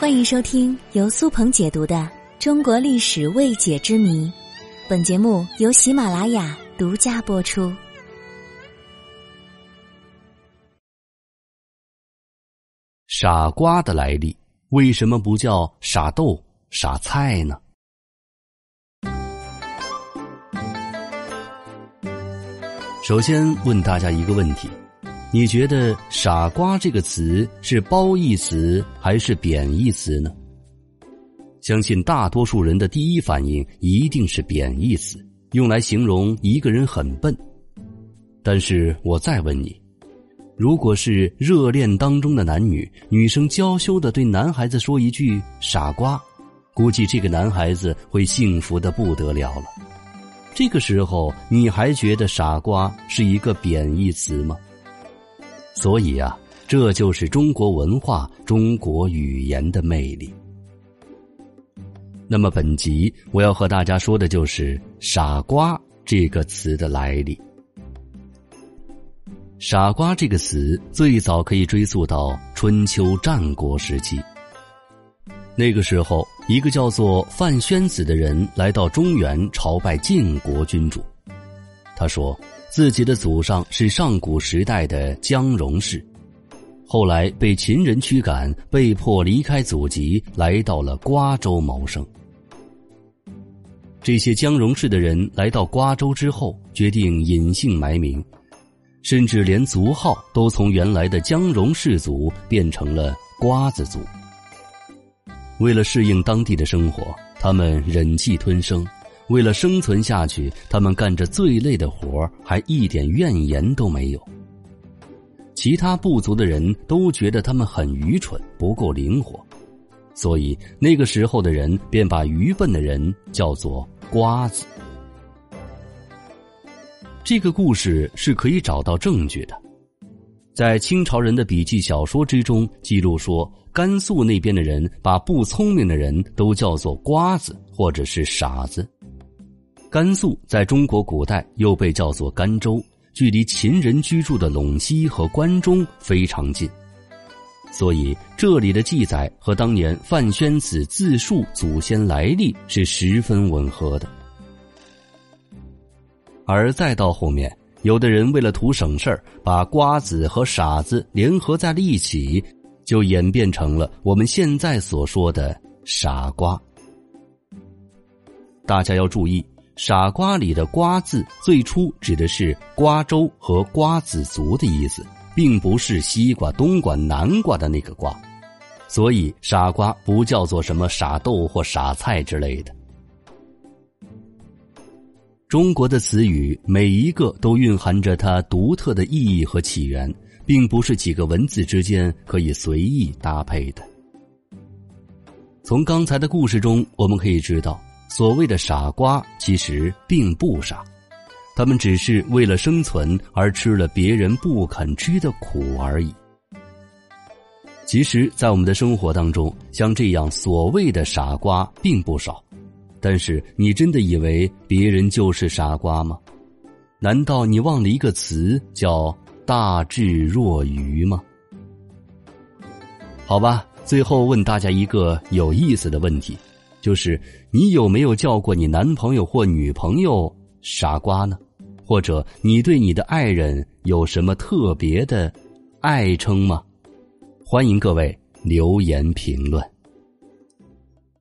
欢迎收听由苏鹏解读的《中国历史未解之谜》，本节目由喜马拉雅独家播出。傻瓜的来历为什么不叫傻豆、傻菜呢？首先问大家一个问题。你觉得“傻瓜”这个词是褒义词还是贬义词呢？相信大多数人的第一反应一定是贬义词，用来形容一个人很笨。但是我再问你，如果是热恋当中的男女，女生娇羞的对男孩子说一句“傻瓜”，估计这个男孩子会幸福的不得了了。这个时候，你还觉得“傻瓜”是一个贬义词吗？所以啊，这就是中国文化、中国语言的魅力。那么本集我要和大家说的就是“傻瓜”这个词的来历。“傻瓜”这个词最早可以追溯到春秋战国时期。那个时候，一个叫做范宣子的人来到中原朝拜晋国君主，他说。自己的祖上是上古时代的姜戎氏，后来被秦人驱赶，被迫离开祖籍，来到了瓜州谋生。这些姜戎氏的人来到瓜州之后，决定隐姓埋名，甚至连族号都从原来的姜戎氏族变成了瓜子族。为了适应当地的生活，他们忍气吞声。为了生存下去，他们干着最累的活还一点怨言都没有。其他部族的人都觉得他们很愚蠢，不够灵活，所以那个时候的人便把愚笨的人叫做“瓜子”。这个故事是可以找到证据的，在清朝人的笔记小说之中记录说，甘肃那边的人把不聪明的人都叫做“瓜子”或者是“傻子”。甘肃在中国古代又被叫做甘州，距离秦人居住的陇西和关中非常近，所以这里的记载和当年范宣子自述祖先来历是十分吻合的。而再到后面，有的人为了图省事儿，把瓜子和傻子联合在了一起，就演变成了我们现在所说的傻瓜。大家要注意。傻瓜里的“瓜”字最初指的是瓜州和瓜子族的意思，并不是西瓜、冬瓜、南瓜的那个瓜，所以傻瓜不叫做什么傻豆或傻菜之类的。中国的词语每一个都蕴含着它独特的意义和起源，并不是几个文字之间可以随意搭配的。从刚才的故事中，我们可以知道。所谓的傻瓜其实并不傻，他们只是为了生存而吃了别人不肯吃的苦而已。其实，在我们的生活当中，像这样所谓的傻瓜并不少。但是，你真的以为别人就是傻瓜吗？难道你忘了一个词叫“大智若愚”吗？好吧，最后问大家一个有意思的问题。就是你有没有叫过你男朋友或女朋友傻瓜呢？或者你对你的爱人有什么特别的爱称吗？欢迎各位留言评论。